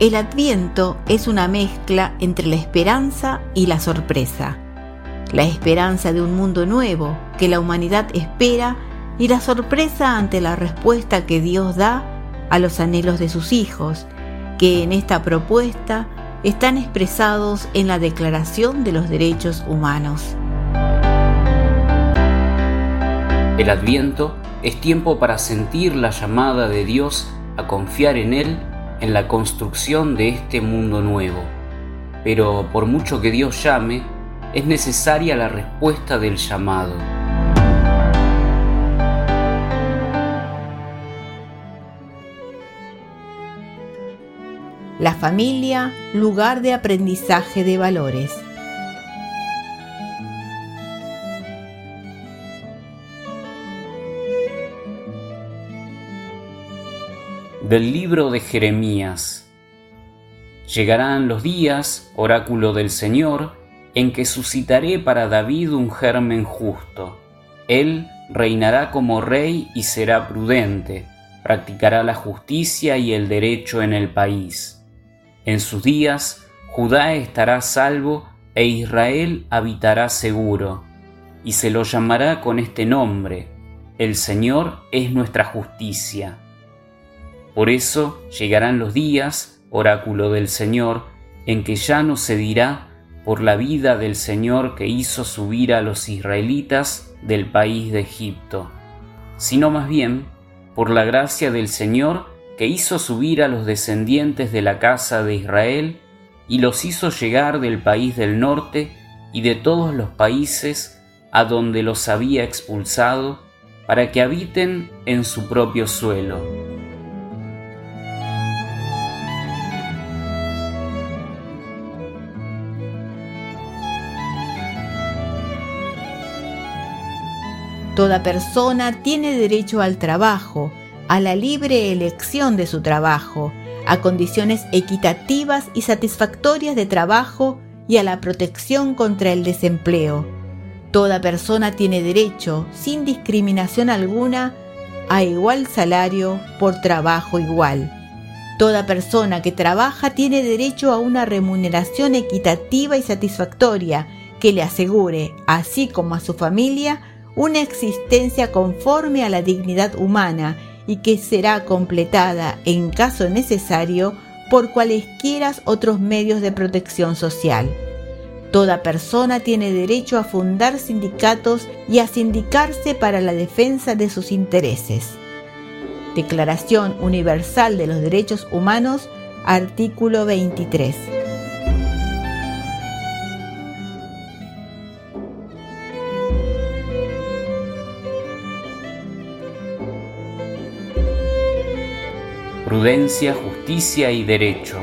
El adviento es una mezcla entre la esperanza y la sorpresa. La esperanza de un mundo nuevo que la humanidad espera y la sorpresa ante la respuesta que Dios da a los anhelos de sus hijos, que en esta propuesta están expresados en la Declaración de los Derechos Humanos. El adviento es tiempo para sentir la llamada de Dios a confiar en Él en la construcción de este mundo nuevo. Pero por mucho que Dios llame, es necesaria la respuesta del llamado. La familia, lugar de aprendizaje de valores. Del libro de Jeremías. Llegarán los días, oráculo del Señor, en que suscitaré para David un germen justo. Él reinará como rey y será prudente, practicará la justicia y el derecho en el país. En sus días Judá estará salvo e Israel habitará seguro, y se lo llamará con este nombre, el Señor es nuestra justicia. Por eso llegarán los días, oráculo del Señor, en que ya no se dirá por la vida del Señor que hizo subir a los israelitas del país de Egipto, sino más bien por la gracia del Señor que hizo subir a los descendientes de la casa de Israel y los hizo llegar del país del norte y de todos los países a donde los había expulsado, para que habiten en su propio suelo Toda persona tiene derecho al trabajo, a la libre elección de su trabajo, a condiciones equitativas y satisfactorias de trabajo y a la protección contra el desempleo. Toda persona tiene derecho, sin discriminación alguna, a igual salario por trabajo igual. Toda persona que trabaja tiene derecho a una remuneración equitativa y satisfactoria que le asegure, así como a su familia, una existencia conforme a la dignidad humana y que será completada, en caso necesario, por cualesquiera otros medios de protección social. Toda persona tiene derecho a fundar sindicatos y a sindicarse para la defensa de sus intereses. Declaración Universal de los Derechos Humanos, artículo 23. Prudencia, justicia y derecho.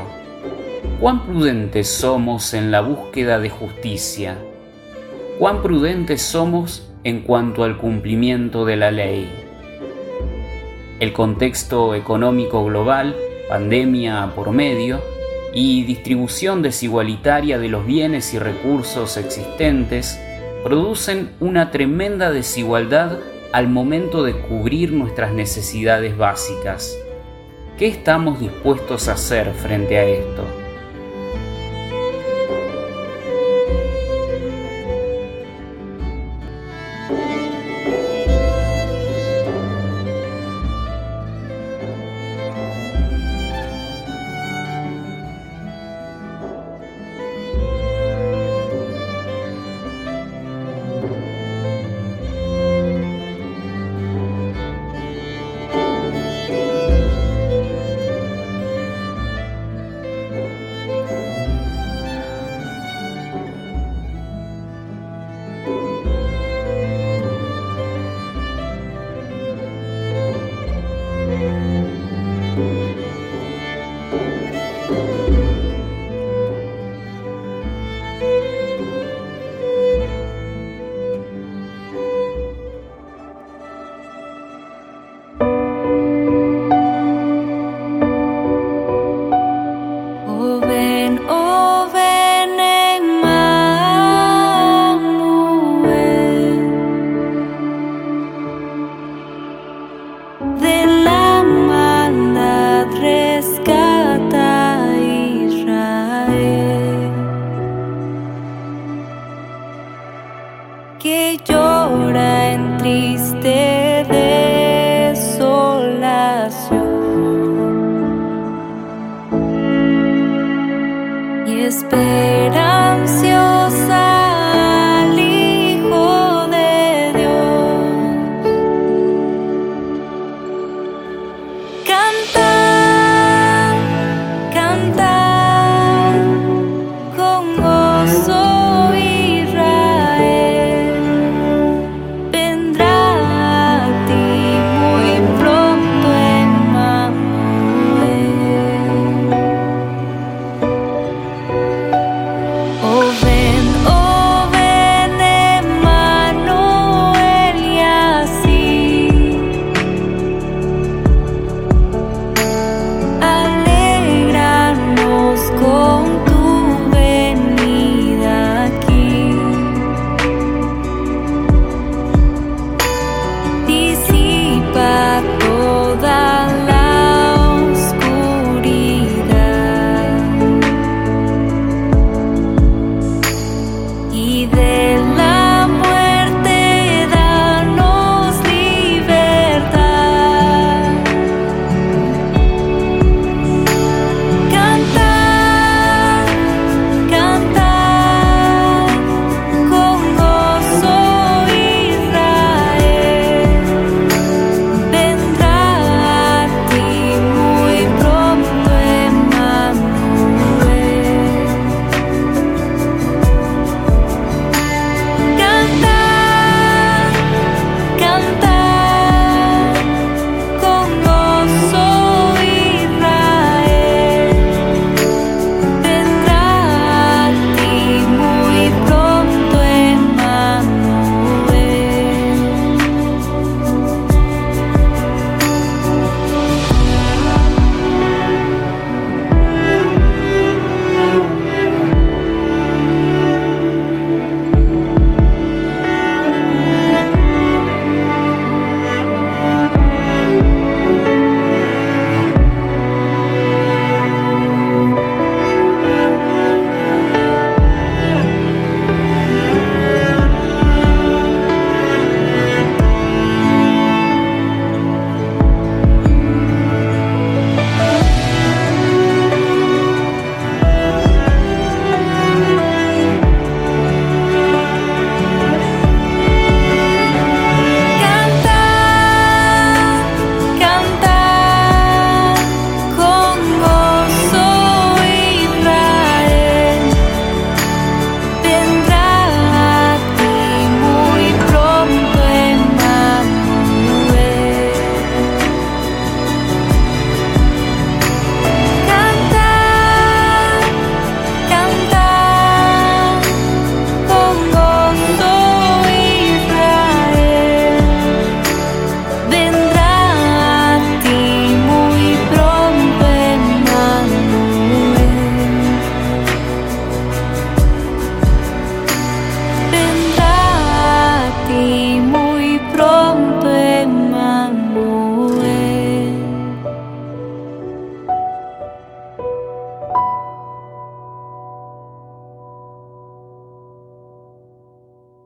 ¿Cuán prudentes somos en la búsqueda de justicia? ¿Cuán prudentes somos en cuanto al cumplimiento de la ley? El contexto económico global, pandemia por medio, y distribución desigualitaria de los bienes y recursos existentes producen una tremenda desigualdad al momento de cubrir nuestras necesidades básicas. ¿Qué estamos dispuestos a hacer frente a esto?